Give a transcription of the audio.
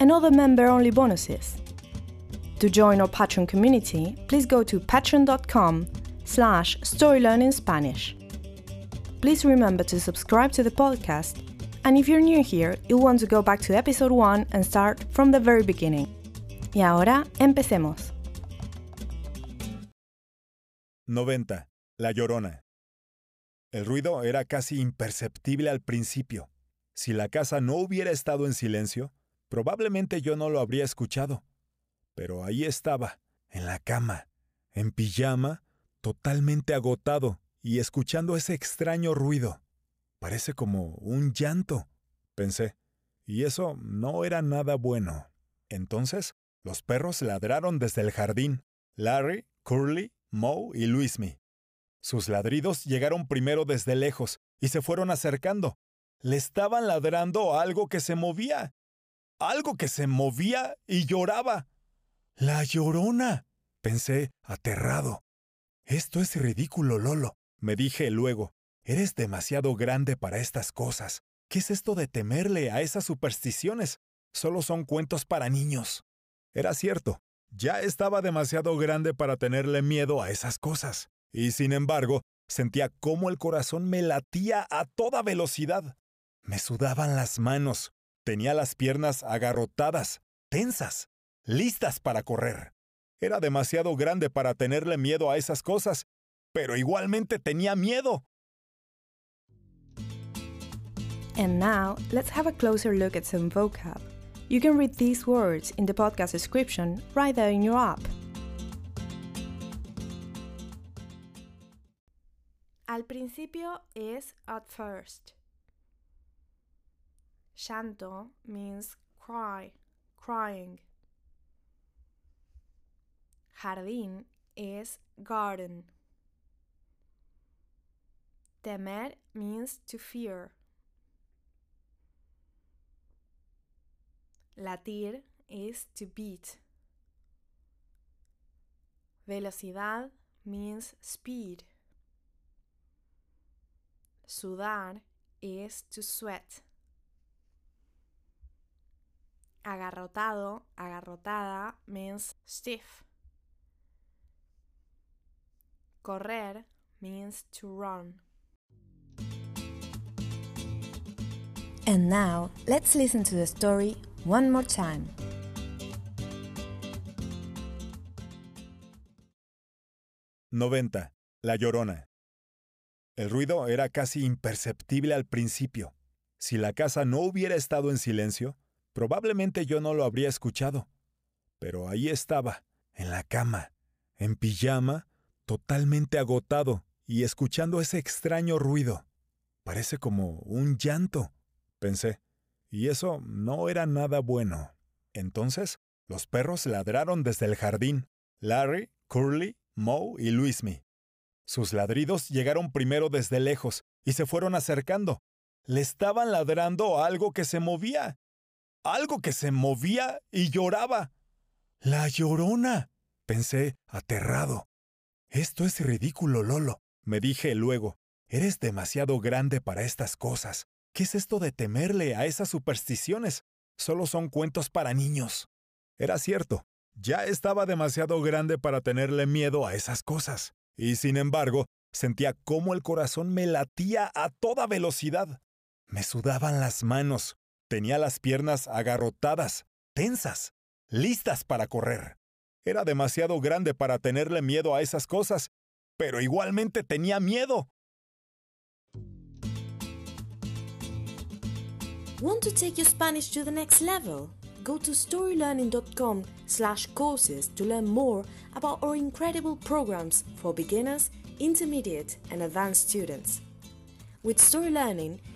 and other member-only bonuses. To join our Patreon community, please go to patreon.com slash storylearningspanish. Please remember to subscribe to the podcast, and if you're new here, you'll want to go back to episode 1 and start from the very beginning. Y ahora, empecemos. 90. La Llorona. El ruido era casi imperceptible al principio. Si la casa no hubiera estado en silencio, Probablemente yo no lo habría escuchado. Pero ahí estaba, en la cama, en pijama, totalmente agotado y escuchando ese extraño ruido. Parece como un llanto, pensé. Y eso no era nada bueno. Entonces, los perros ladraron desde el jardín. Larry, Curly, Moe y Luismi. Sus ladridos llegaron primero desde lejos y se fueron acercando. Le estaban ladrando a algo que se movía algo que se movía y lloraba. La llorona. pensé, aterrado. Esto es ridículo, Lolo, me dije luego. Eres demasiado grande para estas cosas. ¿Qué es esto de temerle a esas supersticiones? Solo son cuentos para niños. Era cierto, ya estaba demasiado grande para tenerle miedo a esas cosas. Y sin embargo, sentía cómo el corazón me latía a toda velocidad. Me sudaban las manos, Tenía las piernas agarrotadas, tensas, listas para correr. Era demasiado grande para tenerle miedo a esas cosas, pero igualmente tenía miedo. And now, let's have a closer look at some vocab. You can read these words in the podcast description right there in your app. Al principio es at first. Shanto means cry, crying. Jardín is garden. Temer means to fear. Latir is to beat. Velocidad means speed. Sudar is to sweat. Agarrotado, agarrotada means stiff. Correr means to run. And now, let's listen to the story one more time. ¡90! La Llorona. El ruido era casi imperceptible al principio. Si la casa no hubiera estado en silencio, Probablemente yo no lo habría escuchado. Pero ahí estaba, en la cama, en pijama, totalmente agotado y escuchando ese extraño ruido. Parece como un llanto, pensé. Y eso no era nada bueno. Entonces, los perros ladraron desde el jardín. Larry, Curly, Moe y Luismi. Sus ladridos llegaron primero desde lejos y se fueron acercando. Le estaban ladrando a algo que se movía algo que se movía y lloraba. La llorona. pensé, aterrado. Esto es ridículo, Lolo, me dije luego. Eres demasiado grande para estas cosas. ¿Qué es esto de temerle a esas supersticiones? Solo son cuentos para niños. Era cierto, ya estaba demasiado grande para tenerle miedo a esas cosas. Y sin embargo, sentía cómo el corazón me latía a toda velocidad. Me sudaban las manos, Tenía las piernas agarrotadas, tensas, listas para correr. Era demasiado grande para tenerle miedo a esas cosas, pero igualmente tenía miedo. Want to take your Spanish to the next level? Go to storylearning.com slash courses to learn more about our incredible programs for beginners, intermediate and advanced students. With Story Learning,